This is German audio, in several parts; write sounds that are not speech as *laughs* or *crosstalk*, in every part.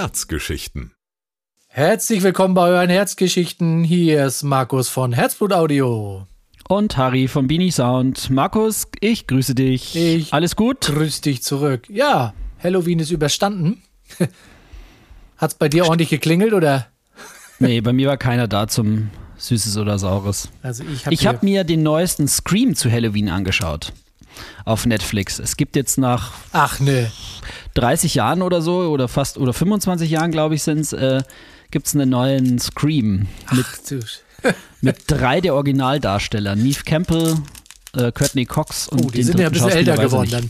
Herzgeschichten. Herzlich willkommen bei euren Herzgeschichten. Hier ist Markus von Herzblut Audio. Und Harry von Beanie Sound. Markus, ich grüße dich. Ich Alles gut? Grüß dich zurück. Ja, Halloween ist überstanden. *laughs* Hat's bei dir ordentlich geklingelt oder? Nee, bei mir war keiner da zum Süßes oder Saures. Also ich habe Ich habe mir den neuesten Scream zu Halloween angeschaut. Auf Netflix. Es gibt jetzt nach Ach ne. 30 Jahren oder so, oder fast, oder 25 Jahren, glaube ich, sind es, äh, gibt es einen neuen Scream mit, Ach, *laughs* mit drei der Originaldarsteller. Neve Campbell, äh, Courtney Cox und Oh, die den sind ja ein bisschen älter geworden dann.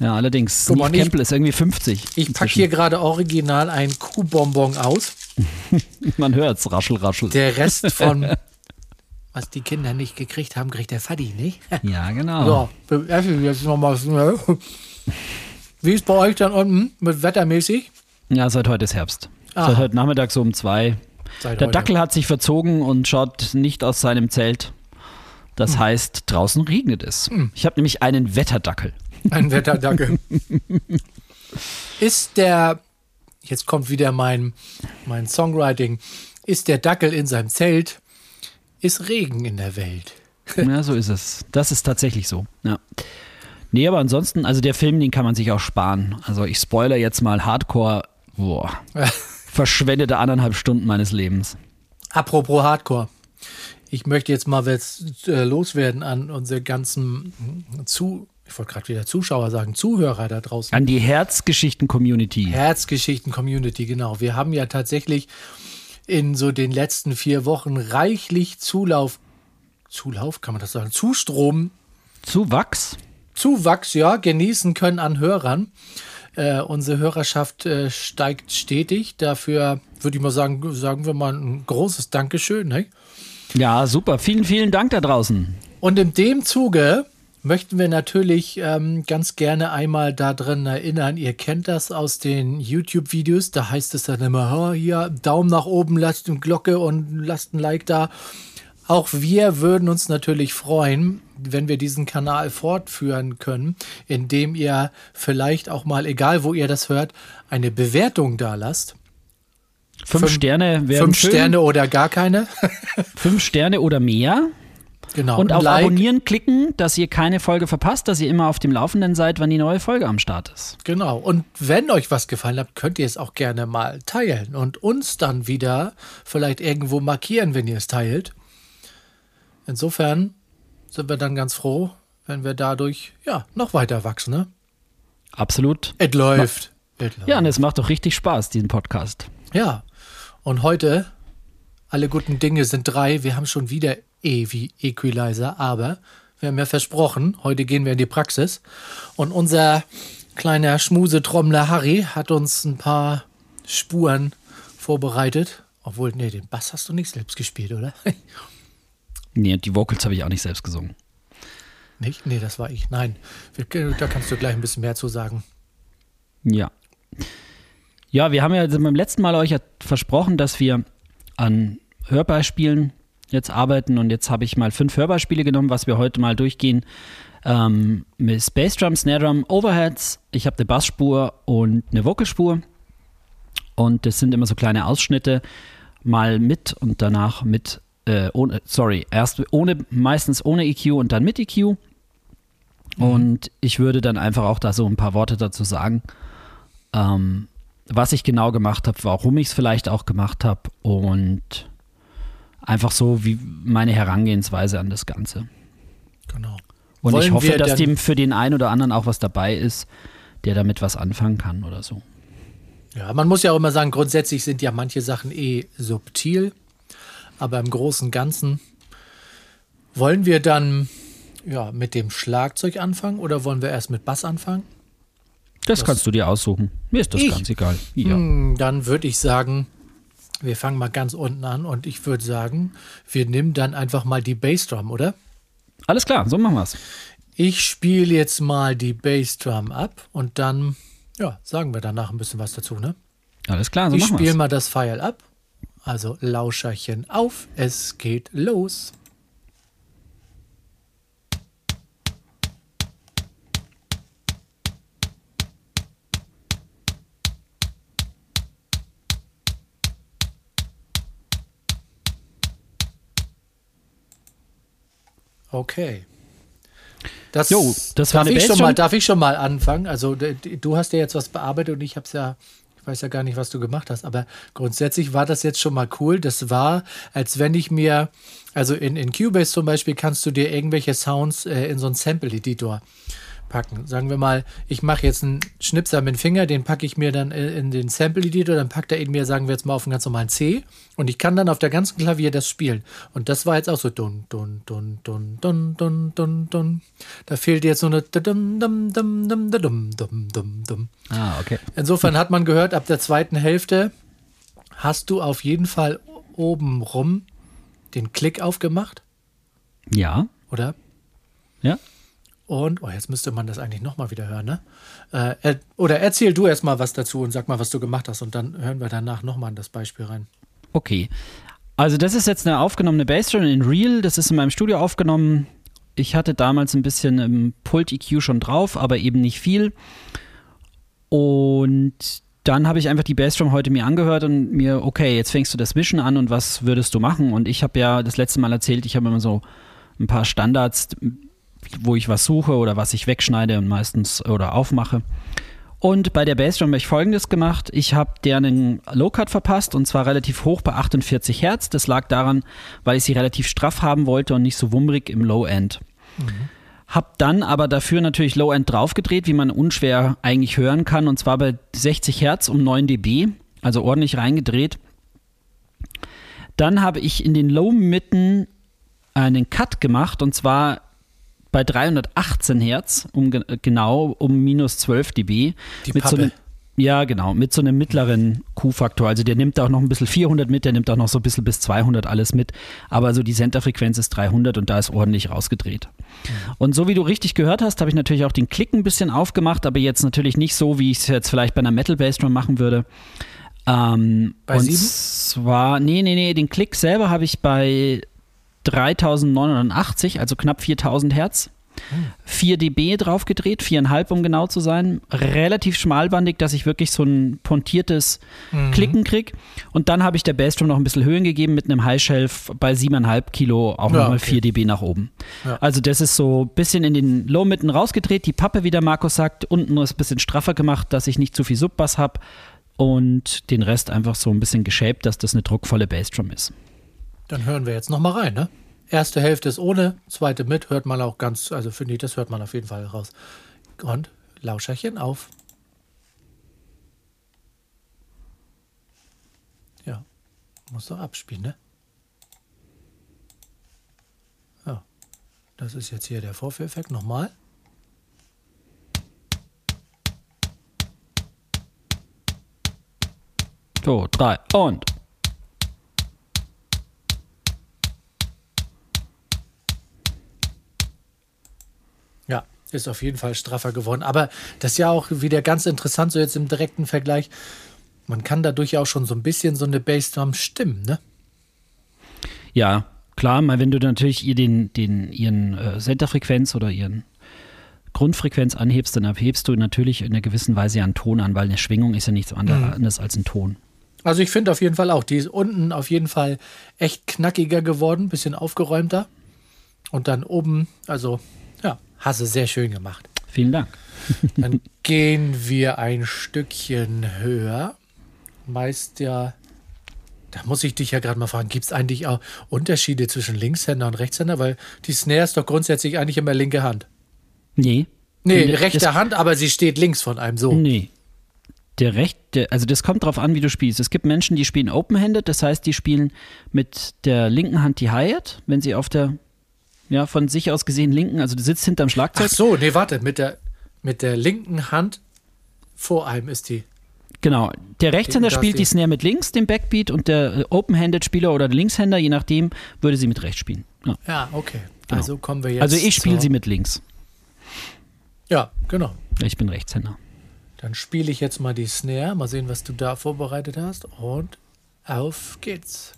Ja, allerdings. Guck Neve Campbell ist irgendwie 50. Ich pack inzwischen. hier gerade original ein Kuhbonbon aus. *laughs* Man hört's, raschel, raschel. Der Rest von, *laughs* was die Kinder nicht gekriegt haben, kriegt der Fadi, nicht? *laughs* ja, genau. So, wir essen jetzt noch mal. ne? *laughs* Wie ist bei euch dann unten mit wettermäßig? Ja, seit heute ist Herbst. Aha. Seit heute Nachmittag so um zwei. Seit Der heute. Dackel hat sich verzogen und schaut nicht aus seinem Zelt. Das Hm. heißt, draußen regnet es. Ich habe nämlich einen Wetterdackel. *laughs* Ein Wetterdackel. ist der, jetzt kommt wieder mein, mein Songwriting, ist der Dackel in seinem Zelt, ist Regen in der Welt. Ja, so ist es. Das ist tatsächlich so. Ja. Nee, aber ansonsten, also der Film, den kann man sich auch sparen. Also ich spoiler jetzt mal Hardcore. Boah. *laughs* Verschwendete anderthalb Stunden meines Lebens. Apropos Hardcore. Ich möchte jetzt mal was äh, loswerden an unsere ganzen zu, ich wollte gerade wieder Zuschauer sagen, Zuhörer da draußen. An die Herzgeschichten-Community. Herzgeschichten-Community, genau. Wir haben ja tatsächlich in so den letzten vier Wochen reichlich Zulauf, Zulauf, kann man das sagen, Zustrom, Zuwachs. Zuwachs, ja, genießen können an Hörern. Äh, unsere Hörerschaft äh, steigt stetig. Dafür würde ich mal sagen, sagen wir mal ein großes Dankeschön. Ne? Ja, super. Vielen, vielen Dank da draußen. Und in dem Zuge möchten wir natürlich ähm, ganz gerne einmal daran erinnern, ihr kennt das aus den YouTube-Videos, da heißt es dann immer, "Oh, hier Daumen nach oben, lasst eine Glocke und lasst ein Like da. Auch wir würden uns natürlich freuen, wenn wir diesen Kanal fortführen können, indem ihr vielleicht auch mal, egal wo ihr das hört, eine Bewertung da lasst. Fünf, Fünf- Sterne wären Fünf schön. Sterne oder gar keine. Fünf Sterne oder mehr. Genau. Und ein auf Like. Abonnieren klicken, dass ihr keine Folge verpasst, dass ihr immer auf dem Laufenden seid, wann die neue Folge am Start ist. Genau. Und wenn euch was gefallen hat, könnt ihr es auch gerne mal teilen und uns dann wieder vielleicht irgendwo markieren, wenn ihr es teilt. Insofern sind wir dann ganz froh, wenn wir dadurch ja noch weiter wachsen. Ne? Absolut. Es läuft. Es läuft. Ja, und es macht doch richtig Spaß, diesen Podcast. Ja. Und heute, alle guten Dinge sind drei. Wir haben schon wieder E wie Equalizer, aber wir haben ja versprochen, heute gehen wir in die Praxis. Und unser kleiner Schmusetrommler Harry hat uns ein paar Spuren vorbereitet. Obwohl, nee, den Bass hast du nicht selbst gespielt, oder? *laughs* Nee, die Vocals habe ich auch nicht selbst gesungen. nicht? Nee, das war ich. Nein, da kannst du gleich ein bisschen mehr zu sagen. Ja. Ja, wir haben ja beim letzten Mal euch ja versprochen, dass wir an Hörbeispielen jetzt arbeiten und jetzt habe ich mal fünf Hörbeispiele genommen, was wir heute mal durchgehen. Ähm, mit Bassdrum, Snare Drum, Overheads. Ich habe eine Bassspur und eine Vocalspur. Und das sind immer so kleine Ausschnitte, mal mit und danach mit, äh, ohne, sorry, erst ohne, meistens ohne EQ und dann mit EQ. Und ich würde dann einfach auch da so ein paar Worte dazu sagen, ähm, was ich genau gemacht habe, warum ich es vielleicht auch gemacht habe und einfach so wie meine Herangehensweise an das Ganze. Genau. Und ich Wollen hoffe, wir dass dem für den einen oder anderen auch was dabei ist, der damit was anfangen kann oder so. Ja, man muss ja auch immer sagen, grundsätzlich sind ja manche Sachen eh subtil, aber im Großen und Ganzen wollen wir dann ja, mit dem Schlagzeug anfangen oder wollen wir erst mit Bass anfangen? Das, kannst du dir aussuchen. Mir ist das Ich? ganz egal. Ja. Hm, Dann würde ich sagen, wir fangen mal ganz unten an und ich würde sagen, wir nehmen dann einfach mal die Bassdrum, oder? Alles klar, so machen wir's. Ich spiele jetzt mal die Bassdrum ab und dann, ja, sagen wir danach ein bisschen was dazu, ne? Alles klar, so ich machen spiele wir's. mal das Pfeil ab. Also Lauscherchen auf, es geht los. Okay. Das, Jo, das war darf, eine ich schon mal, darf ich schon mal anfangen? Also du hast ja jetzt was bearbeitet und ich habe es ja, ich weiß ja gar nicht, was du gemacht hast, aber grundsätzlich war das jetzt schon mal cool. Das war, als wenn ich mir, also in, in Cubase zum Beispiel kannst du dir irgendwelche Sounds äh, in so einen Sample-Editor packen. Sagen wir mal, ich mache jetzt einen Schnipser mit dem Finger, den packe ich mir dann äh, in den Sample-Editor, dann packt er ihn mir, sagen wir jetzt mal, auf einen ganz normalen C und ich kann dann auf der ganzen Klavier das spielen. Und das war jetzt auch so dun, dun, dun, dun, dun, dun, dun, dun. Da fehlt jetzt so eine dum, dum, dum, dum, dum, dum, dum, dum. Ah, okay. Insofern hat man gehört, ab der zweiten Hälfte hast du auf jeden Fall oben rum den Klick aufgemacht, Ja, oder? ja. Und, oh, jetzt müsste man das eigentlich nochmal wieder hören, ne? Äh, er, oder erzähl du erst mal was dazu und sag mal, was du gemacht hast und dann hören wir danach nochmal in das Beispiel rein. Okay. Also das ist jetzt eine aufgenommene Bassdrum in Real. Das ist in meinem Studio aufgenommen. Ich hatte damals ein bisschen im Pult EQ schon drauf, aber eben nicht viel. Und dann habe ich einfach die Bassdrum heute mir angehört und mir, okay, jetzt fängst du das Mischen an und was würdest du machen? Und ich habe ja das letzte Mal erzählt, ich habe immer so ein paar Standards, wo ich was suche oder was ich wegschneide und meistens oder aufmache. Und bei der Bassdrum habe ich folgendes gemacht. Ich habe der einen Low-Cut verpasst und zwar relativ hoch bei 48 Hertz. Das lag daran, weil ich sie relativ straff haben wollte und nicht so wummrig im Low-End. Hab dann aber dafür natürlich Low-End draufgedreht, wie man unschwer eigentlich hören kann, und zwar bei 60 Hertz um 9 dB, also ordentlich reingedreht. Dann habe ich in den Low-Mitten einen Cut gemacht, und zwar bei 318 Hertz, um ge- genau um minus 12 dB. Die mit so Pappe. einem, ja, genau, mit so einem mittleren Q-Faktor. Also der nimmt auch noch ein bisschen 400 mit, der nimmt auch noch so ein bisschen bis 200 alles mit. Aber so die Centerfrequenz ist 300 und da ist ordentlich rausgedreht. Und so wie du richtig gehört hast, habe ich natürlich auch den Klick ein bisschen aufgemacht, aber jetzt natürlich nicht so, wie ich es jetzt vielleicht bei einer Metal Bass Drum machen würde. Ähm, Bei und sieben? zwar, nee, nee, nee, den Klick selber habe ich bei 3980, also knapp 4000 Hertz. 4 dB draufgedreht, 4,5 um genau zu sein. Relativ schmalbandig, dass ich wirklich so ein pontiertes Klicken krieg. Und dann habe ich der Bassdrum noch ein bisschen Höhen gegeben mit einem High Shelf bei 7,5 Kilo auch Ja, nochmal okay. 4 dB nach oben. Ja. Also das ist so ein bisschen in den Low-Mitten rausgedreht, die Pappe, wie der Markus sagt, unten ist ein bisschen straffer gemacht, dass ich nicht zu viel Subbass habe und den Rest einfach so ein bisschen geshaped, dass das eine druckvolle Bassdrum ist. Dann hören wir jetzt nochmal rein, ne? Erste Hälfte ist ohne, zweite mit, hört man auch ganz, also finde ich, das hört man auf jeden Fall raus. Und Lauscherchen auf. Ja, muss doch abspielen, ne? Ja, das ist jetzt hier der Vorführeffekt. Nochmal. So, drei und. Ist auf jeden Fall straffer geworden. Aber das ist ja auch wieder ganz interessant, so jetzt im direkten Vergleich. Man kann dadurch ja auch schon so ein bisschen so eine Bassdrum stimmen, ne? Ja, klar, mal wenn du natürlich ihr den, den, ihren äh, Centerfrequenz oder ihren Grundfrequenz anhebst, dann erhebst du natürlich in einer gewissen Weise ja einen Ton an, weil eine Schwingung ist ja nichts anderes als ein Ton. Also ich finde auf jeden Fall auch, die ist unten auf jeden Fall echt knackiger geworden, bisschen aufgeräumter. Und dann oben, also hast du sehr schön gemacht. Vielen Dank. *laughs* Dann gehen wir ein Stückchen höher. Meist ja, da muss ich dich ja gerade mal fragen, gibt es eigentlich auch Unterschiede zwischen Linkshänder und Rechtshänder? Weil die Snare ist doch grundsätzlich eigentlich immer linke Hand. Nee. Nee, Das- rechte Hand, aber sie steht links von einem so. Nee. Der rechte, also das kommt drauf an, wie du spielst. Es gibt Menschen, die spielen open-handed, das heißt, die spielen mit der linken Hand die Hi-Hat, wenn sie auf der, ja, von sich aus gesehen linken, also du sitzt hinterm Schlagzeug. Ach so, nee, warte, mit der, mit der linken Hand vor einem ist die. Genau. Der Rechtshänder spielt die- Snare mit links, dem Backbeat, und der äh, Open-Handed-Spieler oder der Linkshänder, je nachdem, würde sie mit rechts spielen. Ja. Ja, okay. Genau. Also kommen wir jetzt. Also ich spiele sie mit links. Ja, genau. Ich bin Rechtshänder. Dann spiele ich jetzt mal die Snare. Mal sehen, was du da vorbereitet hast. Und auf geht's.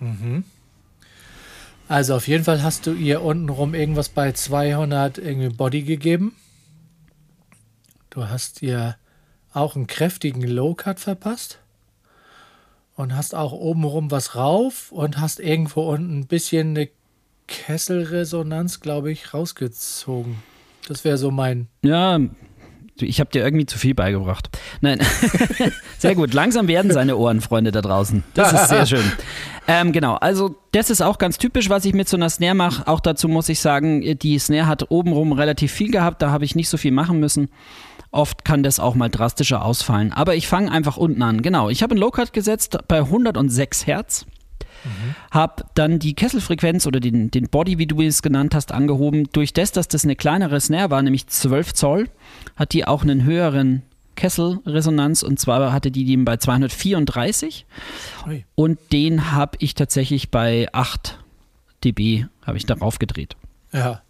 Mhm. Also auf jeden Fall hast du ihr untenrum irgendwas bei 200 irgendwie Body gegeben. Du hast ihr auch einen kräftigen Low-Cut verpasst. Und hast auch obenrum was rauf und hast irgendwo unten ein bisschen eine Kesselresonanz, glaube ich, rausgezogen. Das wäre so mein. Ja, ich habe dir irgendwie zu viel beigebracht. Nein, *laughs* sehr gut. Langsam werden seine Ohren, Freunde da draußen. Das ist sehr schön. Ähm, genau, also das ist auch ganz typisch, was ich mit so einer Snare mache. Auch dazu muss ich sagen, die Snare hat obenrum relativ viel gehabt. Da habe ich nicht so viel machen müssen. Oft kann das auch mal drastischer ausfallen. Aber ich fange einfach unten an. Genau, ich habe einen Low-Cut gesetzt bei 106 Hertz. Mhm. Habe dann die Kesselfrequenz oder den, den Body, wie du es genannt hast, angehoben. Durch das, dass das eine kleinere Snare war, nämlich 12 Zoll, hat die auch einen höheren Kesselresonanz und zwar hatte die den bei 234 Ui. und den habe ich tatsächlich bei 8 dB habe ich darauf gedreht. Ja.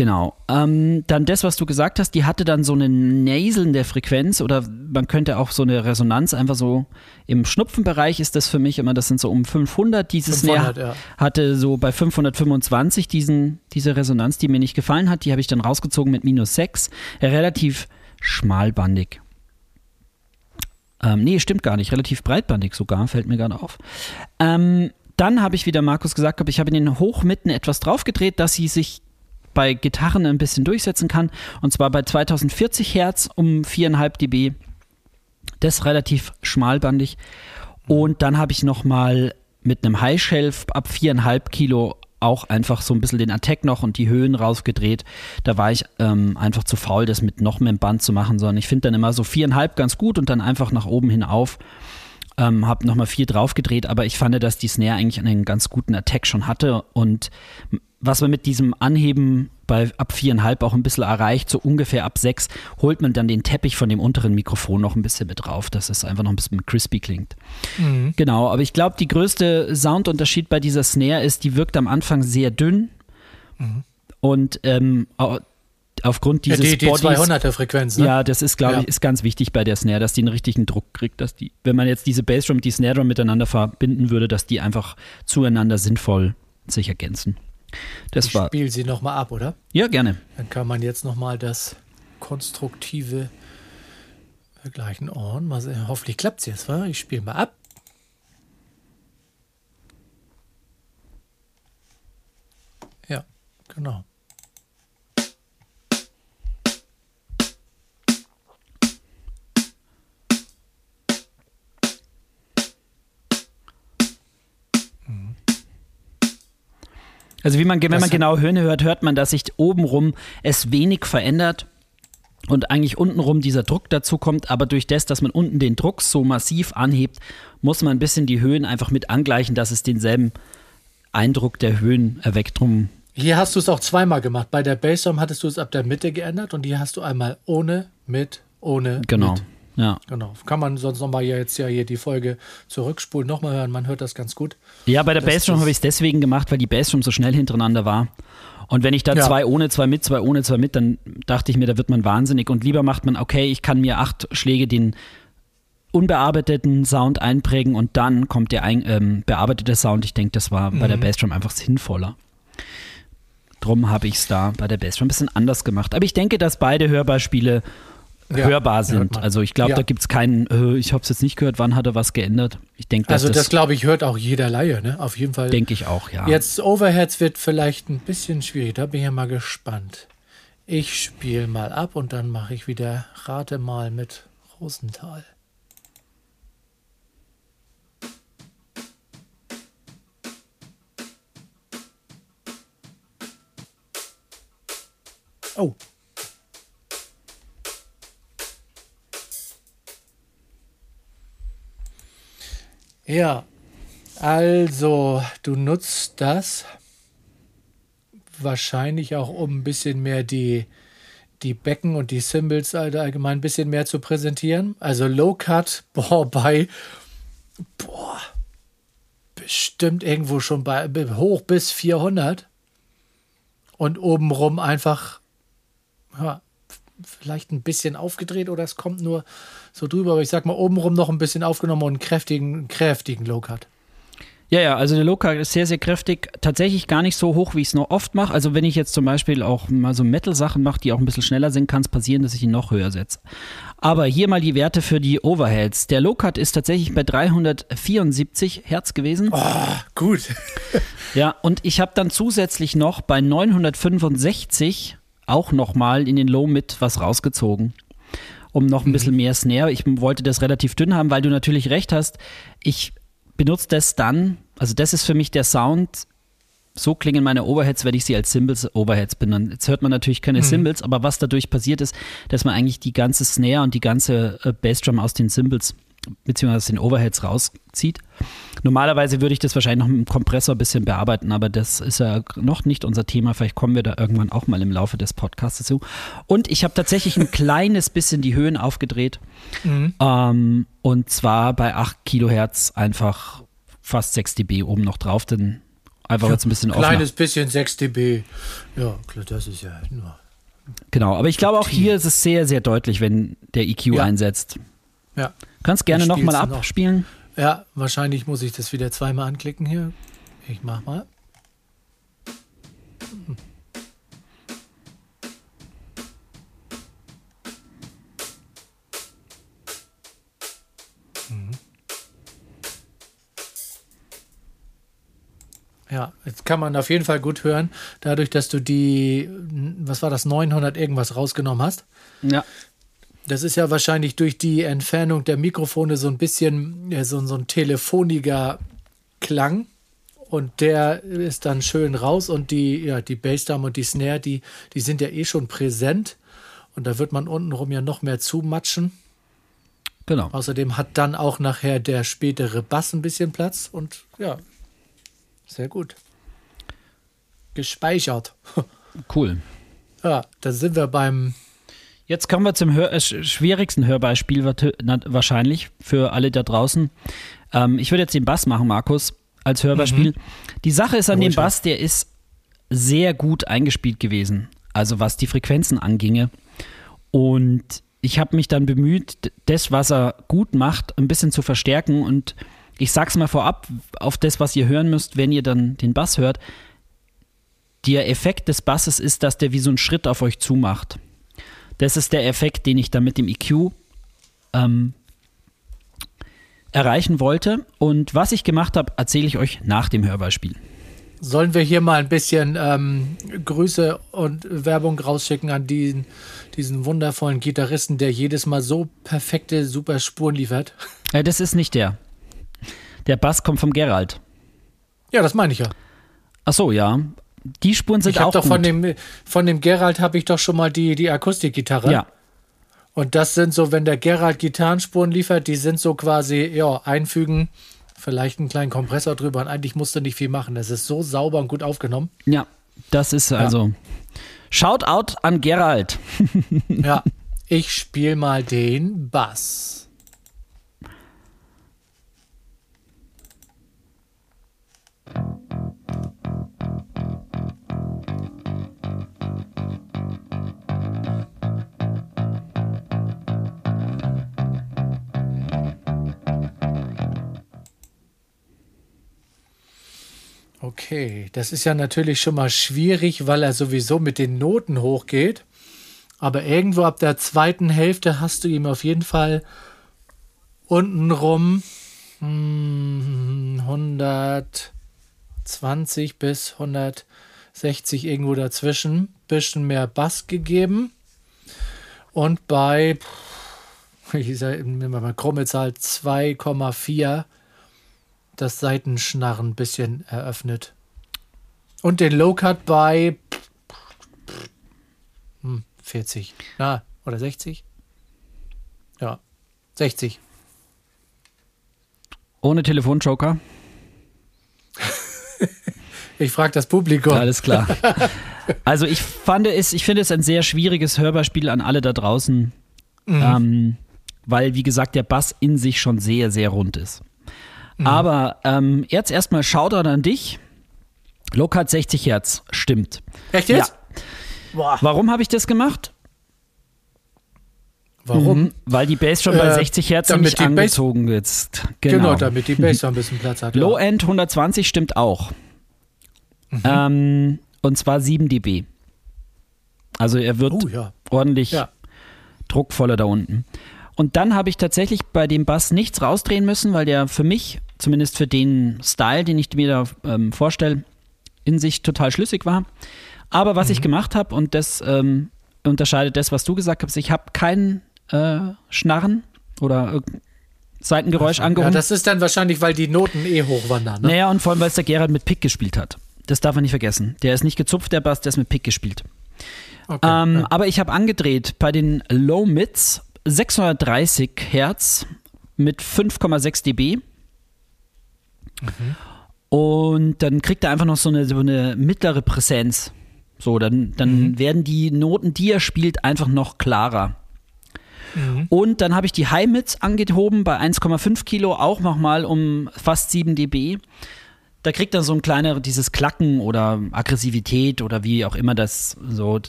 Genau. Ähm, dann das, was du gesagt hast, die hatte dann so eine näselnde Frequenz oder man könnte auch so eine Resonanz einfach so im Schnupfenbereich ist das für mich immer, das sind so um 500. Dieses 500, ja. hatte so bei 525 diesen, diese Resonanz, die mir nicht gefallen hat, die habe ich dann rausgezogen mit minus 6. Relativ schmalbandig. Ähm, nee, stimmt gar nicht. Relativ breitbandig sogar, fällt mir gerade auf. Ähm, dann habe ich wieder Markus gesagt, ich habe in den Hochmitten etwas draufgedreht, dass sie sich bei Gitarren ein bisschen durchsetzen kann. Und zwar bei 2040 Hertz um 4,5 dB. Das ist relativ schmalbandig. Und dann habe ich nochmal mit einem High Shelf ab 4,5 Kilo auch einfach so ein bisschen den Attack noch und die Höhen rausgedreht. Da war ich ähm, einfach zu faul, das mit noch mehr Band zu machen, sondern ich finde dann immer so 4,5 ganz gut und dann einfach nach oben hin auf. Ähm, habe nochmal vier draufgedreht, aber ich fand, dass die Snare eigentlich einen ganz guten Attack schon hatte und was man mit diesem Anheben bei ab viereinhalb auch ein bisschen erreicht, so ungefähr ab sechs, holt man dann den Teppich von dem unteren Mikrofon noch ein bisschen mit drauf, dass es einfach noch ein bisschen crispy klingt. Mhm. Genau, aber ich glaube, die größte Soundunterschied bei dieser Snare ist, die wirkt am Anfang sehr dünn mhm. und ähm, aufgrund dieses ja, die, die 200er Frequenz, ne? Ja, das ist, glaube ja. ich, ist ganz wichtig bei der Snare, dass die einen richtigen Druck kriegt, dass die, wenn man jetzt diese Bassdrum und die Snare Drum miteinander verbinden würde, dass die einfach zueinander sinnvoll sich ergänzen. Das ich war. spiele sie nochmal ab, oder? Ja, gerne. Dann kann man jetzt nochmal das konstruktive vergleichen. On. Mal sehen. Hoffentlich klappt es jetzt, wa? Ich spiele mal ab. Ja, genau. Also wie man, wenn man genau Höhne hört, hört man, dass sich obenrum es wenig verändert und eigentlich untenrum dieser Druck dazu kommt, aber durch das, dass man unten den Druck so massiv anhebt, muss man ein bisschen die Höhen einfach mit angleichen, dass es denselben Eindruck der Höhen erweckt. Drum hier hast du es auch zweimal gemacht. Bei der Bassdrum hattest du es ab der Mitte geändert und hier hast du einmal ohne, mit, ohne, genau. mit. Ja. Genau. Kann man sonst nochmal jetzt ja hier die Folge zurückspulen, nochmal hören. Man hört das ganz gut. Ja, bei der Bassdrum habe ich es deswegen gemacht, weil die Bassdrum so schnell hintereinander war. Und wenn ich da ja. zwei ohne, zwei mit, zwei ohne, zwei mit, dann dachte ich mir, da wird man wahnsinnig. Und lieber macht man, okay, ich kann mir acht Schläge den unbearbeiteten Sound einprägen und dann kommt der ein, ähm, bearbeitete Sound. Ich denke, das war mhm. bei der mhm. Bassdrum einfach sinnvoller. Drum habe ich es da bei der Bassdrum ein bisschen anders gemacht. Aber ich denke, dass beide Hörbeispiele ja, hörbar sind. Also ich glaube, ja. da gibt es keinen, äh, ich habe es jetzt nicht gehört, wann hat er was geändert. Ich denke, Also das, das glaube ich, hört auch jeder Laie, ne? Auf jeden Fall. Denke ich auch, ja. Jetzt Overheads wird vielleicht ein bisschen schwierig, da bin ich ja mal gespannt. Ich spiele mal ab und dann mache ich wieder Rate mal mit Rosenthal. Oh, Ja, also du nutzt das wahrscheinlich auch, um ein bisschen mehr die, die Becken und die Symbols allgemein ein bisschen mehr zu präsentieren. Also Low Cut, *laughs* boah, bei, boah, bestimmt irgendwo schon bei hoch bis 400 und obenrum einfach ja, vielleicht ein bisschen aufgedreht oder es kommt nur so drüber, aber ich sag mal obenrum noch ein bisschen aufgenommen und einen kräftigen, kräftigen Low Cut. Ja, ja, also der Low-Cut ist sehr, sehr kräftig. Tatsächlich gar nicht so hoch, wie ich es noch oft mache. Also wenn ich jetzt zum Beispiel auch mal so Metal-Sachen mache, die auch ein bisschen schneller sind, kann es passieren, dass ich ihn noch höher setze. Aber hier mal die Werte für die Overheads. Der Low-Cut ist tatsächlich bei 374 Hertz gewesen. Oh, gut. Ja, und ich habe dann zusätzlich noch bei 965 auch nochmal in den Low mit was rausgezogen um noch ein bisschen mehr Snare. Ich wollte das relativ dünn haben, weil du natürlich recht hast. Ich benutze das dann, also das ist für mich der Sound. So klingen meine Overheads, wenn ich sie als Cymbals Overheads benenne. Jetzt hört man natürlich keine mhm. Cymbals, aber was dadurch passiert ist, dass man eigentlich die ganze Snare und die ganze äh, Bassdrum aus den Cymbals beziehungsweise den Overheads rauszieht. Normalerweise würde ich das wahrscheinlich noch mit dem Kompressor ein bisschen bearbeiten, aber das ist ja noch nicht unser Thema. Vielleicht kommen wir da irgendwann auch mal im Laufe des Podcasts dazu. Und ich habe tatsächlich ein *laughs* kleines bisschen die Höhen aufgedreht. Mhm. Ähm, und zwar bei 8 Kilohertz einfach fast 6 dB oben noch drauf, denn einfach ja, jetzt ein bisschen offener. Kleines bisschen 6 dB. Ja, klar, das ist ja nur. Genau, aber ich glaube auch hier ist es sehr, sehr deutlich, wenn der EQ ja. einsetzt. Ja. Kannst gerne nochmal abspielen. Noch. Ja, wahrscheinlich muss ich das wieder zweimal anklicken hier. Ich mach mal. Mhm. Ja, jetzt kann man auf jeden Fall gut hören, dadurch, dass du die, was war das, 900 irgendwas rausgenommen hast. Ja. Das ist ja wahrscheinlich durch die Entfernung der Mikrofone so ein bisschen so, so ein telefoniger Klang. Und der ist dann schön raus und die, ja, die Bassdrum und die Snare, die, die sind ja eh schon präsent. Und da wird man untenrum ja noch mehr zumatschen. Genau. Außerdem hat dann auch nachher der spätere Bass ein bisschen Platz und ja, sehr gut. Gespeichert. *laughs* Cool. Ja, da sind wir beim Jetzt kommen wir zum Hör äh, schwierigsten Hörbeispiel wahrscheinlich für alle da draußen. Ähm, ich würde jetzt den Bass machen, Markus, als Hörbeispiel. Mhm. Die Sache ist an dem Bass, der ist sehr gut eingespielt gewesen. Also was die Frequenzen anginge. Und ich habe mich dann bemüht, das, was er gut macht, ein bisschen zu verstärken. Und ich sag's mal vorab, auf das, was ihr hören müsst, wenn ihr dann den Bass hört. Der Effekt des Basses ist, dass der wie so einen Schritt auf euch zumacht. Das ist der Effekt, den ich da mit dem EQ ähm, erreichen wollte. Und was ich gemacht habe, erzähle ich euch nach dem Hörbeispiel. Sollen wir hier mal ein bisschen ähm, Grüße und Werbung rausschicken an diesen, diesen wundervollen Gitarristen, der jedes Mal so perfekte, super Spuren liefert? Ja, das ist nicht der. Der Bass kommt vom Gerald. Ja, das meine ich ja. Ach so, ja. Die Spuren sind ich auch doch gut. Von dem, von dem Gerald habe ich doch schon mal die, die Akustikgitarre. Ja. Und das sind so, wenn der Gerald Gitarrenspuren liefert, die sind so quasi, ja, einfügen, vielleicht einen kleinen Kompressor drüber und eigentlich musst du nicht viel machen. Das ist so sauber und gut aufgenommen. Ja, das ist also. Ja. Shoutout an Gerald. *laughs* ja, ich spiele mal den Bass. Okay, das ist ja natürlich schon mal schwierig, weil er sowieso mit den Noten hochgeht. Aber irgendwo ab der zweiten Hälfte hast du ihm auf jeden Fall untenrum hm, 120 bis 160 irgendwo dazwischen. Bisschen mehr Bass gegeben. Und bei, ich sage mal krumme Zahl, 2,4 das Seitenschnarren ein bisschen eröffnet. Und den Low-Cut bei 40. Na, oder 60? Ja, 60. Ohne Telefonjoker? *laughs* ich frage das Publikum. Alles klar. *laughs* Also ich fand es, ich finde es ein sehr schwieriges Hörbarspiel an alle da draußen, mhm. ähm, weil wie gesagt der Bass in sich schon sehr, sehr rund ist. Mhm. Aber ähm, jetzt erstmal Shoutout an dich. Lokat 60 Hertz, stimmt. Echt jetzt? Ja. Warum habe ich das gemacht? Warum? Mhm, weil die Bass schon bei Äh, 60 Hertz damit nicht die Bass- angezogen ist. Genau, Genau. damit die Bass *laughs* noch ein bisschen Platz hat. Low ja. End 120 stimmt auch. Mhm. Ähm, und zwar 7 dB. Also er wird Oh ja. ordentlich Ja. druckvoller da unten. Und dann habe ich tatsächlich bei dem Bass nichts rausdrehen müssen, weil der für mich, zumindest für den Style, den ich mir da ähm, vorstelle, in sich total schlüssig war. Aber was Mhm. ich gemacht habe, und das ähm, unterscheidet das, was du gesagt hast, ich habe kein äh, Schnarren oder irgendein Seitengeräusch Ja, angehoben. das ist dann wahrscheinlich, weil die Noten eh hochwandern. Ne? Naja, und vor allem, weil es der Gerhard mit Pick gespielt hat. Das darf man nicht vergessen. Der ist nicht gezupft, der Bass, der ist mit Pick gespielt. Okay. Ähm, ja. Aber ich habe angedreht bei den Low Mids 630 Hertz mit 5,6 dB. Und dann kriegt er einfach noch so eine, so eine mittlere Präsenz. So, dann, dann werden die Noten, die er spielt, einfach noch klarer. Und dann habe ich die High Mids angehoben bei 1,5 Kilo, auch nochmal um fast 7 dB. Da kriegt er so ein kleiner, dieses Klacken oder Aggressivität oder wie auch immer das so.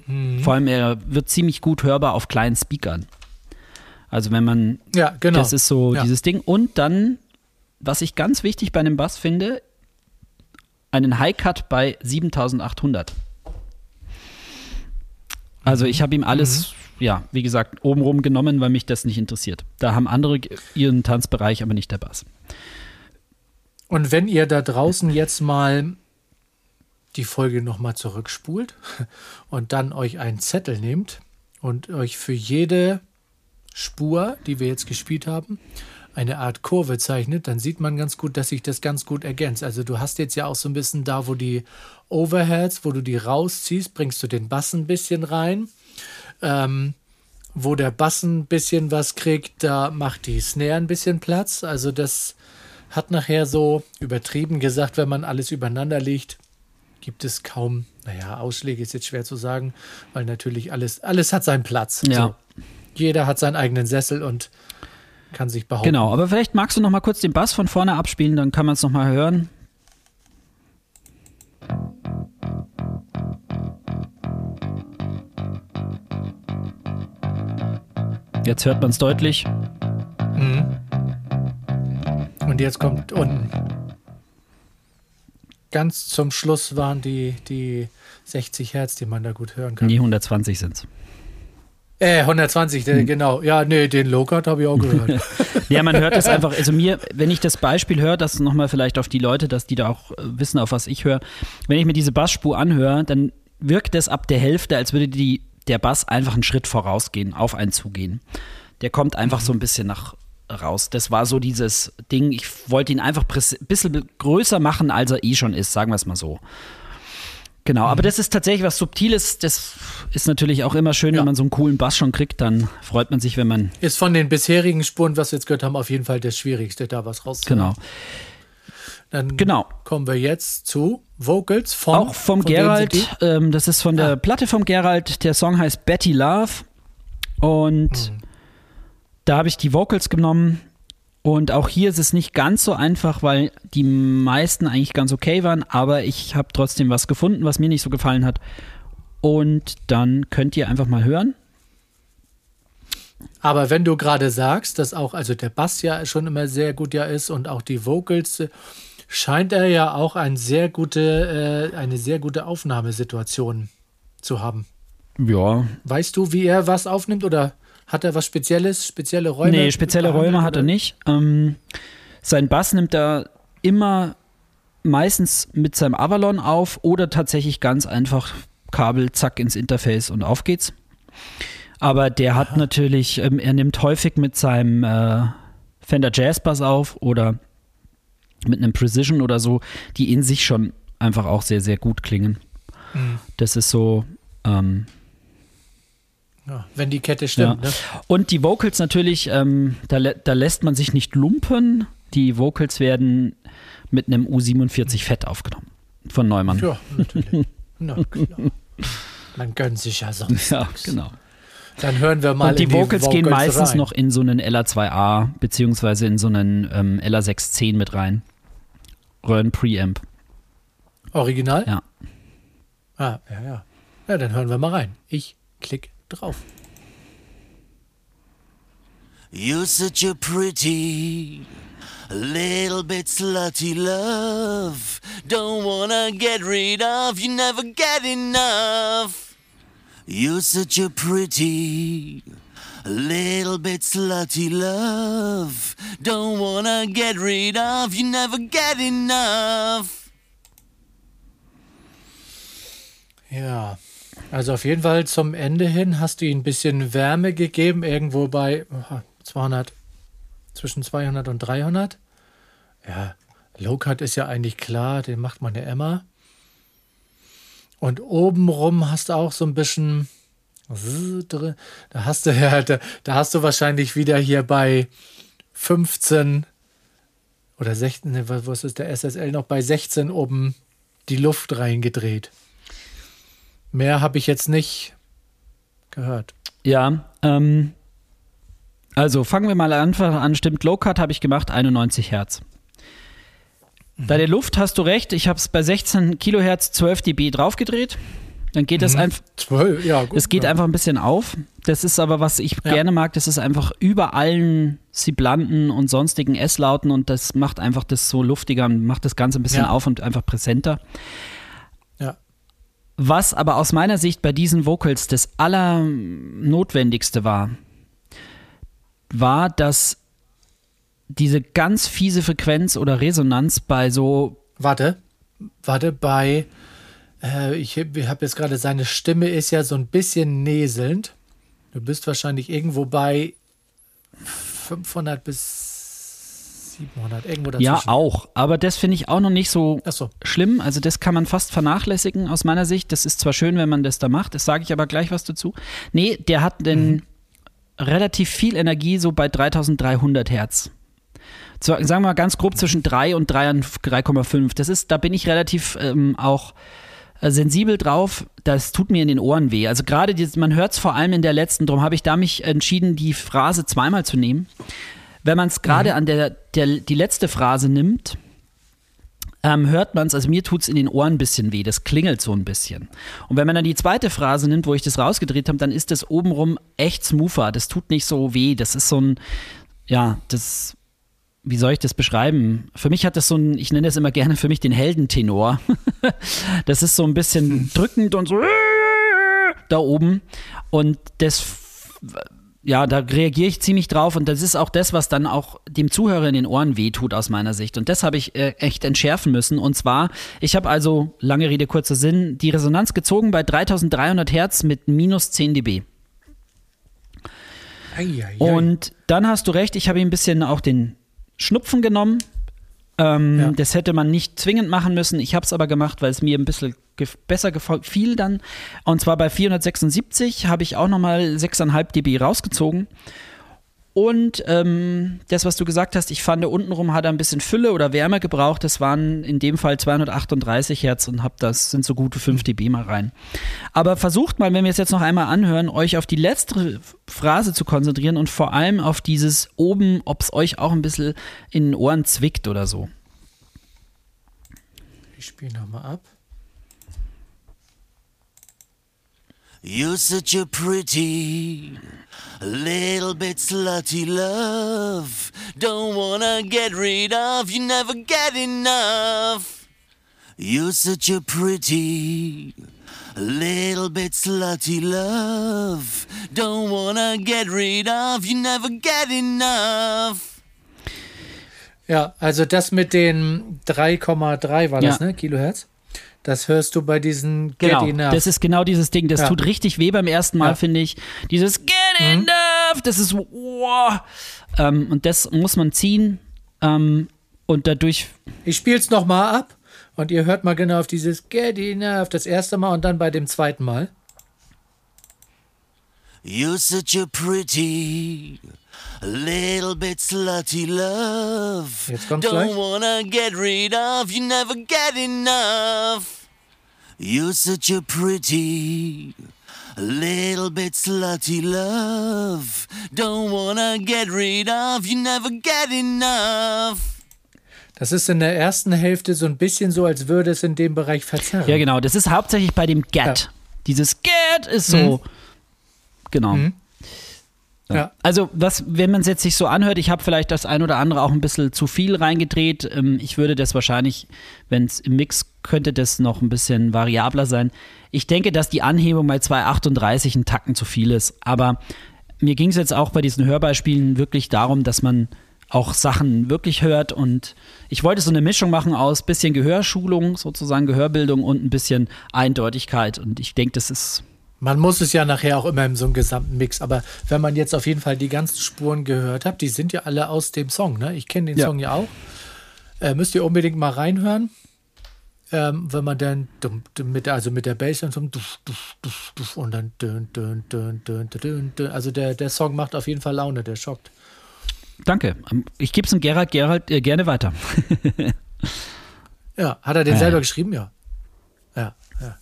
Vor allem, er wird ziemlich gut hörbar auf kleinen Speakern. Also wenn man, ja, genau. das ist so Ja. dieses Ding. Und dann, was ich ganz wichtig bei einem Bass finde, einen High-Cut bei 7800. Also ich habe ihm alles, ja, wie gesagt, obenrum genommen, weil mich das nicht interessiert. Da haben andere ihren Tanzbereich, aber nicht der Bass. Und wenn ihr da draußen jetzt mal die Folge nochmal zurückspult *laughs* und dann euch einen Zettel nehmt und euch für jede Spur, die wir jetzt gespielt haben, eine Art Kurve zeichnet, dann sieht man ganz gut, dass sich das ganz gut ergänzt. Also du hast jetzt ja auch so ein bisschen da, wo die Overheads, wo du die rausziehst, bringst du den Bass ein bisschen rein. Ähm, wo der Bass ein bisschen was kriegt, da macht die Snare ein bisschen Platz. Also das hat nachher so übertrieben gesagt, wenn man alles übereinander legt, gibt es kaum, naja, Ausschläge ist jetzt schwer zu sagen, weil natürlich alles, alles hat seinen Platz. Ja. So. Jeder hat seinen eigenen Sessel und kann sich behaupten. Genau, aber vielleicht magst du noch mal kurz den Bass von vorne abspielen, dann kann man es noch mal hören. Jetzt hört man es deutlich. Und jetzt kommt unten. Ganz zum Schluss waren die, die 60 Hertz, die man da gut hören kann. Nee, 120 sind es. Äh, 120, Hm. genau. Ja, nee, den Low-Cut habe ich auch gehört. *laughs* Ja, man hört es einfach, also mir, wenn ich das Beispiel höre, das nochmal vielleicht auf die Leute, dass die da auch äh, wissen, auf was ich höre, wenn ich mir diese Bassspur anhöre, dann wirkt es ab der Hälfte, als würde die, der Bass einfach einen Schritt vorausgehen, auf einen zugehen. Der kommt einfach so ein bisschen nach raus. Das war so dieses Ding, ich wollte ihn einfach ein bisschen größer machen, als er eh schon ist, sagen wir es mal so. Genau, aber das ist tatsächlich was Subtiles. Das ist natürlich auch immer schön, Ja. wenn man so einen coolen Bass schon kriegt. Dann freut man sich, wenn man. Ist von den bisherigen Spuren, was wir jetzt gehört haben, auf jeden Fall das Schwierigste, da was rauszuholen. Genau. Dann Genau. kommen wir jetzt zu Vocals von, Auch vom Gerald. Ähm, das ist von der Ah. Platte vom Gerald. Der Song heißt Betty Love. Und Hm. da habe ich die Vocals genommen. Und auch hier ist es nicht ganz so einfach, weil die meisten eigentlich ganz okay waren. Aber ich habe trotzdem was gefunden, was mir nicht so gefallen hat. Und dann könnt ihr einfach mal hören. Aber wenn du gerade sagst, dass auch also der Bass ja schon immer sehr gut ja ist und auch die Vocals, scheint er ja auch ein sehr gute, äh, eine sehr gute Aufnahmesituation zu haben. Ja. Weißt du, wie er was aufnimmt oder hat er was Spezielles, spezielle Räume? Nee, spezielle Räume hat er nicht. Ähm, sein Bass nimmt er immer meistens mit seinem Avalon auf oder tatsächlich ganz einfach Kabel, zack, ins Interface und auf geht's. Aber der hat natürlich, ähm, er nimmt häufig mit seinem äh, Fender Jazz Bass auf oder mit einem Precision oder so, die in sich schon einfach auch sehr, sehr gut klingen. Mhm. Das ist so, ähm, Ja, wenn die Kette stimmt. Ja. Ne? Und die Vocals natürlich, ähm, da, da lässt man sich nicht lumpen. Die Vocals werden mit einem U47 Fett aufgenommen. Von Neumann. Ja, natürlich. *laughs* Na klar. Man gönnt sich ja sonst. Ja, nix. genau. Dann hören wir mal Und die, in die Vocals, gehen meistens rein. noch in so einen LA2A beziehungsweise in so einen ähm, LA610 mit rein. Röhren Preamp. Original? Ja. Ah, ja, ja. Ja, dann hören wir mal rein. Ich klick drauf. You're such a pretty little bit slutty love. Don't wanna get rid of, you never get enough. You're such a pretty little bit slutty love. Don't wanna get rid of, you never get enough. Ja. Also auf jeden Fall zum Ende hin hast du ihm ein bisschen Wärme gegeben, irgendwo bei 200, zwischen 200 und 300. Ja, Low Cut ist ja eigentlich klar, den macht man ja immer. Und obenrum hast du auch so ein bisschen, da hast du ja, da, da hast du wahrscheinlich wieder hier bei 15 oder 16, was ist der SSL noch bei 16 oben die Luft reingedreht. Mehr habe ich jetzt nicht gehört. Ja, ähm, also fangen wir mal einfach an. Stimmt, Low Cut habe ich gemacht, 91 Hertz. Bei der Luft hast du recht, ich habe es bei 16 Kilohertz 12 dB draufgedreht. Dann geht das Mhm. einfach. 12, ja, gut. Es geht ja. einfach ein bisschen auf. Das ist aber, was ich Ja. gerne mag, das ist einfach über allen Siblanten und sonstigen S-Lauten und das macht einfach das so luftiger und macht das Ganze ein bisschen Ja. auf und einfach präsenter. Ja. Was aber aus meiner Sicht bei diesen Vocals das Allernotwendigste war, war, dass diese ganz fiese Frequenz oder Resonanz bei so, Warte, warte, bei, äh, ich habe hab jetzt gerade, seine Stimme ist ja so ein bisschen näselnd. Du bist wahrscheinlich irgendwo bei 500 bis 700, irgendwo dazwischen. ja auch, aber das finde ich auch noch nicht so Achso, schlimm. Also das kann man fast vernachlässigen aus meiner Sicht. Das ist zwar schön, wenn man das da macht, das sage ich aber gleich was dazu. Nee, der hat denn relativ viel Energie so bei 3300 Hertz. Sagen wir mal ganz grob zwischen 3 und 3 und 3,5. Das ist, da bin ich relativ ähm, auch äh, sensibel drauf. Das tut mir in den Ohren weh. Also gerade, dieses- man hört es vor allem in der letzten, darum habe ich da mich entschieden, die Phrase zweimal zu nehmen. Wenn man es gerade an der, der, die letzte Phrase nimmt, ähm, hört man es, also mir tut es in den Ohren ein bisschen weh, das klingelt so ein bisschen. Und wenn man dann die zweite Phrase nimmt, wo ich das rausgedreht habe, dann ist das obenrum echt smoother, das tut nicht so weh, das ist so ein, ja, das, wie soll ich das beschreiben? Für mich hat das so ein, ich nenne das immer gerne für mich den Heldentenor. *laughs* das ist so ein bisschen drückend und so da oben und das ja, da reagiere ich ziemlich drauf und das ist auch das, was dann auch dem Zuhörer in den Ohren wehtut aus meiner Sicht. Und das habe ich äh, echt entschärfen müssen. Und zwar, ich habe also, lange Rede, kurzer Sinn, die Resonanz gezogen bei 3300 Hertz mit minus 10 dB. Eieiei. Und dann hast du recht, ich habe ihm ein bisschen auch den Schnupfen genommen. Ähm, Ja. Das hätte man nicht zwingend machen müssen. Ich habe es aber gemacht, weil es mir ein bisschen gef besser gefiel dann. Und zwar bei 476 habe ich auch nochmal 6,5 dB rausgezogen. Und ähm, das, was du gesagt hast, ich fand, untenrum hat er ein bisschen Fülle oder Wärme gebraucht. Das waren in dem Fall 238 Hertz und hab das sind so gute 5 dB mal rein. Aber versucht mal, wenn wir es jetzt noch einmal anhören, euch auf die letzte Phrase zu konzentrieren und vor allem auf dieses oben, ob es euch auch ein bisschen in den Ohren zwickt oder so. Ich spiele nochmal ab. You're such a pretty little bit slutty love. Don't wanna get rid of, you never get enough. You're such a pretty little bit slutty love. Don't wanna get rid of, you never get enough. Ja, also das mit den 3,3 war das, Ja. ne? Kilohertz. Das hörst du bei diesen Get Genau, Enough. das ist genau dieses Ding. Das Ja. tut richtig weh beim ersten Mal, Ja. finde ich. Dieses Get enough, das ist so, wow. Ähm, und das muss man ziehen. Ähm, und dadurch Ich spiel's nochmal ab und ihr hört mal genau auf dieses Get Enough das erste Mal und dann bei dem zweiten Mal. You're such a pretty little bit slutty love. Jetzt kommt's Don't gleich. wanna get rid of, you never get enough. You're such a pretty little bit slutty love. Don't wanna get rid of, you never get enough. Das ist in der ersten Hälfte so ein bisschen so, als würde es in dem Bereich verzerren. Ja, genau. Das ist hauptsächlich bei dem Get. Ja. Dieses Get ist so. Genau. Ja. Also, was, wenn man es jetzt sich so anhört, ich habe vielleicht das ein oder andere auch ein bisschen zu viel reingedreht. Ähm, ich würde das wahrscheinlich, wenn es im Mix könnte das noch ein bisschen variabler sein. Ich denke, dass die Anhebung bei 2,38 ein Tacken zu viel ist. Aber mir ging es jetzt auch bei diesen Hörbeispielen wirklich darum, dass man auch Sachen wirklich hört und ich wollte so eine Mischung machen aus bisschen Gehörschulung, sozusagen Gehörbildung und ein bisschen Eindeutigkeit und ich denke, das ist Man muss es ja nachher auch immer in so einem gesamten Mix. Aber wenn man jetzt auf jeden Fall die ganzen Spuren gehört hat, die sind ja alle aus dem Song. Ne? Ich kenne den Ja. Song ja auch. Äh, müsst ihr unbedingt mal reinhören. Ähm, wenn man dann mit, also mit der Bass und so und dann also der, der Song macht auf jeden Fall Laune, der schockt. Danke. Ich gebe es dem Gerhard, Gerhard äh, gerne weiter. *laughs* Ja, hat er den Ja, selber geschrieben? Ja. Ja, ja.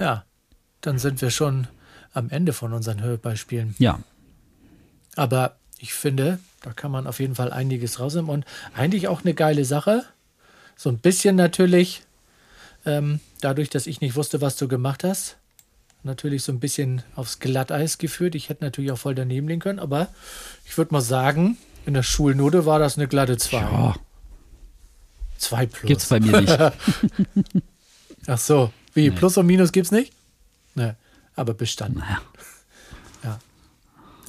Ja, dann sind wir schon am Ende von unseren Hörbeispielen. Ja. Aber ich finde, da kann man auf jeden Fall einiges rausnehmen und eigentlich auch eine geile Sache. So ein bisschen natürlich, ähm, dadurch, dass ich nicht wusste, was du gemacht hast, natürlich so ein bisschen aufs Glatteis geführt. Ich hätte natürlich auch voll daneben liegen können, aber ich würde mal sagen, in der Schulnote war das eine glatte 2. ja. 2 plus. Gibt's bei mir nicht. *laughs* Ach so, wie? Plus und Minus gibt's nicht? Ne, aber bestanden. Naja. *laughs*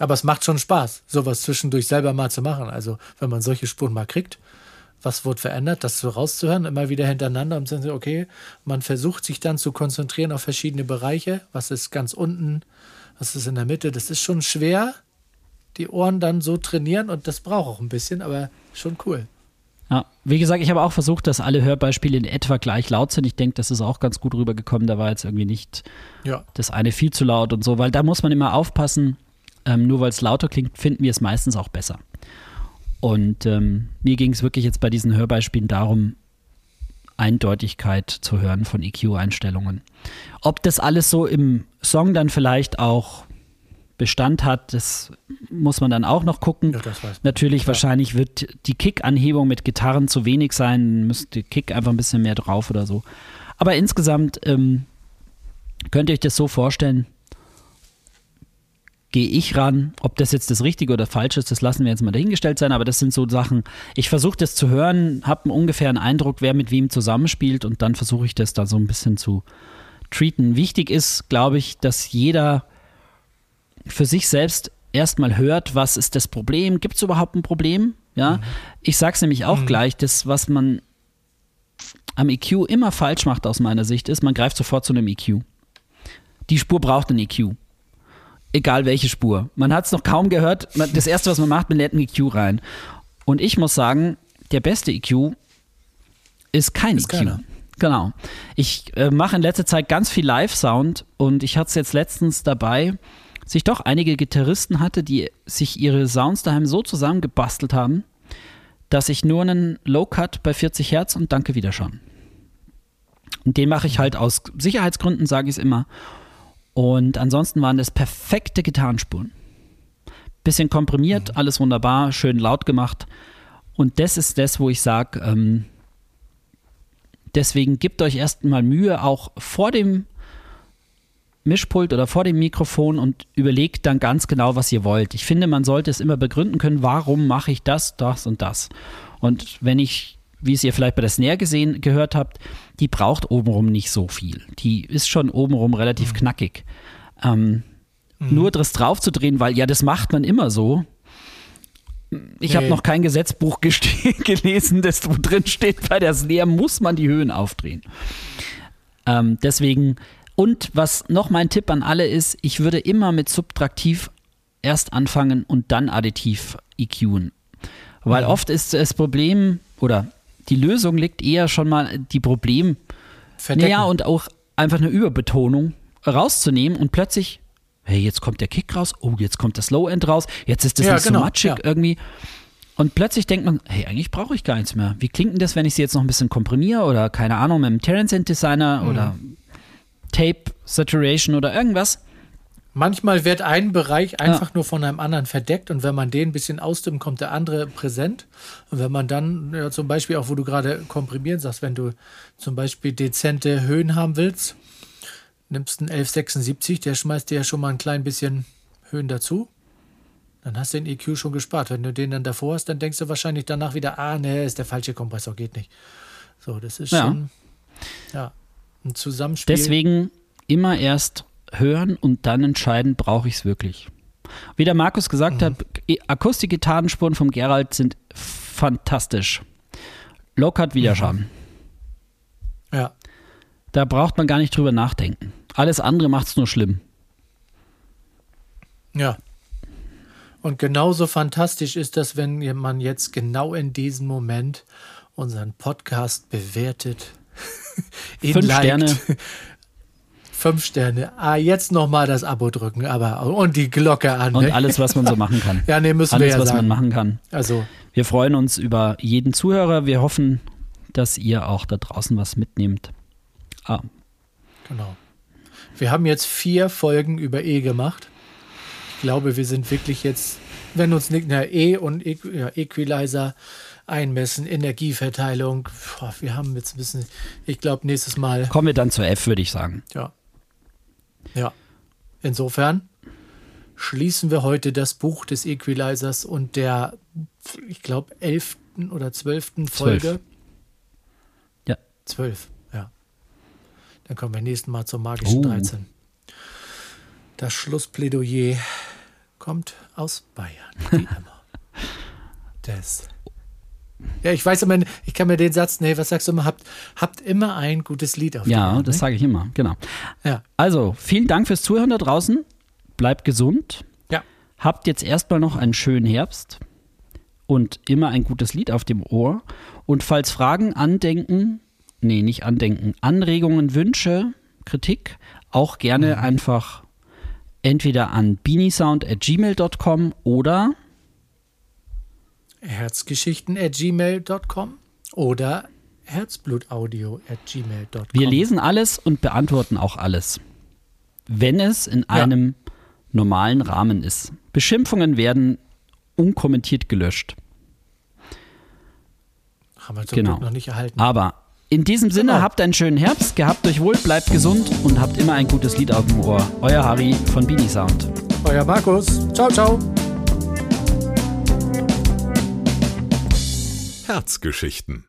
Aber es macht schon Spaß, sowas zwischendurch selber mal zu machen. Also, wenn man solche Spuren mal kriegt, was wird verändert, das so rauszuhören, immer wieder hintereinander und dann so, okay, man versucht sich dann zu konzentrieren auf verschiedene Bereiche. Was ist ganz unten, was ist in der Mitte? Das ist schon schwer, die Ohren dann so trainieren und das braucht auch ein bisschen, aber schon cool. Ja, wie gesagt, ich habe auch versucht, dass alle Hörbeispiele in etwa gleich laut sind. Ich denke, das ist auch ganz gut rübergekommen. Da war jetzt irgendwie nicht Ja. das eine viel zu laut und so, weil da muss man immer aufpassen. Ähm, nur weil es lauter klingt, finden wir es meistens auch besser. Und ähm, mir ging es wirklich jetzt bei diesen Hörbeispielen darum, Eindeutigkeit zu hören von EQ-Einstellungen. Ob das alles so im Song dann vielleicht auch Bestand hat, das muss man dann auch noch gucken. Ja. Natürlich, wahrscheinlich wird die Kick-Anhebung mit Gitarren zu wenig sein, müsste Kick einfach ein bisschen mehr drauf oder so. Aber insgesamt ähm, könnt ihr euch das so vorstellen, gehe ich ran. Ob das jetzt das Richtige oder falsch ist, das lassen wir jetzt mal dahingestellt sein, aber das sind so Sachen, ich versuche das zu hören, habe einen ungefähren Eindruck, wer mit wem zusammenspielt und dann versuche ich das da so ein bisschen zu treaten. Wichtig ist, glaube ich, dass jeder für sich selbst erstmal hört, was ist das Problem? Gibt es überhaupt ein Problem? Ja, ich sage es nämlich auch gleich, das, was man am EQ immer falsch macht aus meiner Sicht, ist, man greift sofort zu einem EQ. Die Spur braucht einen EQ. Egal welche Spur. Man hat es noch kaum gehört. Das erste, was man macht, man lädt einen EQ rein. Und ich muss sagen, der beste EQ ist kein Ist EQ. keiner. Genau. Ich äh, mache in letzter Zeit ganz viel Live-Sound und ich hatte es jetzt letztens dabei, dass ich doch einige Gitarristen hatte, die sich ihre Sounds daheim so zusammengebastelt haben, dass ich nur einen Low-Cut bei 40 Hertz und danke wieder schon. Und den mache ich halt aus Sicherheitsgründen, sage ich es immer. Und ansonsten waren das perfekte Gitarrenspuren. Bisschen komprimiert, alles wunderbar, schön laut gemacht. Und das ist das, wo ich sage, ähm, deswegen gebt euch erstmal Mühe, auch vor dem Mischpult oder vor dem Mikrofon und überlegt dann ganz genau, was ihr wollt. Ich finde, man sollte es immer begründen können, warum mache ich das, das und das. Und wenn ich, wie es ihr vielleicht bei der Snare gesehen, gehört habt, die braucht obenrum nicht so viel. Die ist schon obenrum relativ knackig. Ähm, Nur das draufzudrehen, weil ja, das macht man immer so. Ich habe Nee. noch kein Gesetzbuch *laughs* gelesen, das drin steht, bei der Snare muss man die Höhen aufdrehen. Ähm, deswegen, und was noch mein Tipp an alle ist, ich würde immer mit Subtraktiv erst anfangen und dann additiv EQen. Weil oft ist das Problem oder die Lösung liegt eher schon mal die Problem, naja, und auch einfach eine Überbetonung rauszunehmen und plötzlich, hey, jetzt kommt der Kick raus, oh, jetzt kommt das Low-End raus, jetzt ist das Ja, nicht genau, so matschig ja. irgendwie. Und plötzlich denkt man, hey, eigentlich brauche ich gar nichts mehr. Wie klingt denn das, wenn ich sie jetzt noch ein bisschen komprimiere oder keine Ahnung, mit einem Terence Synthesizer oder Tape Saturation oder irgendwas? Manchmal wird ein Bereich einfach nur von einem anderen verdeckt und wenn man den ein bisschen ausdimmt, kommt der andere präsent. Und wenn man dann, ja, zum Beispiel auch, wo du gerade komprimieren sagst, wenn du zum Beispiel dezente Höhen haben willst, nimmst einen 1176, der schmeißt dir ja schon mal ein klein bisschen Höhen dazu. Dann hast du den EQ schon gespart. Wenn du den dann davor hast, dann denkst du wahrscheinlich danach wieder, ah, nee, ist der falsche Kompressor, geht nicht. So, das ist Ja. schon ja, ein Zusammenspiel. Deswegen immer erst hören und dann entscheiden, brauche ich es wirklich. Wie der Markus gesagt hat, E- Akustik-Gitarrenspuren vom Gerald sind fantastisch. Low-Cut Widerscham. Ja, Da braucht man gar nicht drüber nachdenken. Alles andere macht es nur schlimm. ja. Und genauso fantastisch ist das, wenn man jetzt genau in diesem Moment unseren Podcast bewertet. *laughs* Fünf liked. Sterne. Fünf Sterne. Ah, jetzt nochmal das Abo drücken, aber und die Glocke an. Und ne? alles, was man so machen kann. *laughs* Ja, nee, müssen wir alles, ja was sagen. man machen kann. Also, Wir freuen uns über jeden Zuhörer. Wir hoffen, dass ihr auch da draußen was mitnehmt. Ah, genau. Wir haben jetzt vier Folgen über E gemacht. Ich glaube, wir sind wirklich jetzt, wenn uns nicht na, E und Equalizer einmessen, Energieverteilung. Boah, wir haben jetzt ein bisschen, ich glaube, nächstes Mal, kommen wir dann zur F, würde ich sagen. ja. Ja. Insofern schließen wir heute das Buch des Equalizers und der, ich glaube, elften oder zwölften Zwölf. Folge. Ja. Zwölf, ja. Dann kommen wir nächsten Mal zur magischen Oh. 13. Das Schlussplädoyer kommt aus Bayern, wie *laughs* immer. Das. Ja, ich weiß immer, ich kann mir den Satz, nee, was sagst du immer, habt, habt immer ein gutes Lied auf Ja, Ohren, das ne? sage ich immer, genau. Ja. Also, vielen Dank fürs Zuhören da draußen. Bleibt gesund. Ja. Habt jetzt erstmal noch einen schönen Herbst und immer ein gutes Lied auf dem Ohr. Und falls Fragen, Andenken, nee, nicht Andenken, Anregungen, Wünsche, Kritik, auch gerne einfach entweder an beaniesound.gmail.com oder Herzgeschichten at gmail.com oder herzblutaudio at gmail.com. wir lesen alles und beantworten auch alles. Wenn es in einem normalen Rahmen ist. Beschimpfungen werden unkommentiert gelöscht. Haben wir zum Genau. Glück noch nicht erhalten. Aber in diesem Sinne, Genau. habt einen schönen Herbst, gehabt euch wohl, bleibt gesund und habt immer ein gutes Lied auf dem Ohr. Euer Harry von Beanie Sound. Euer Markus. Ciao, ciao. Herzgeschichten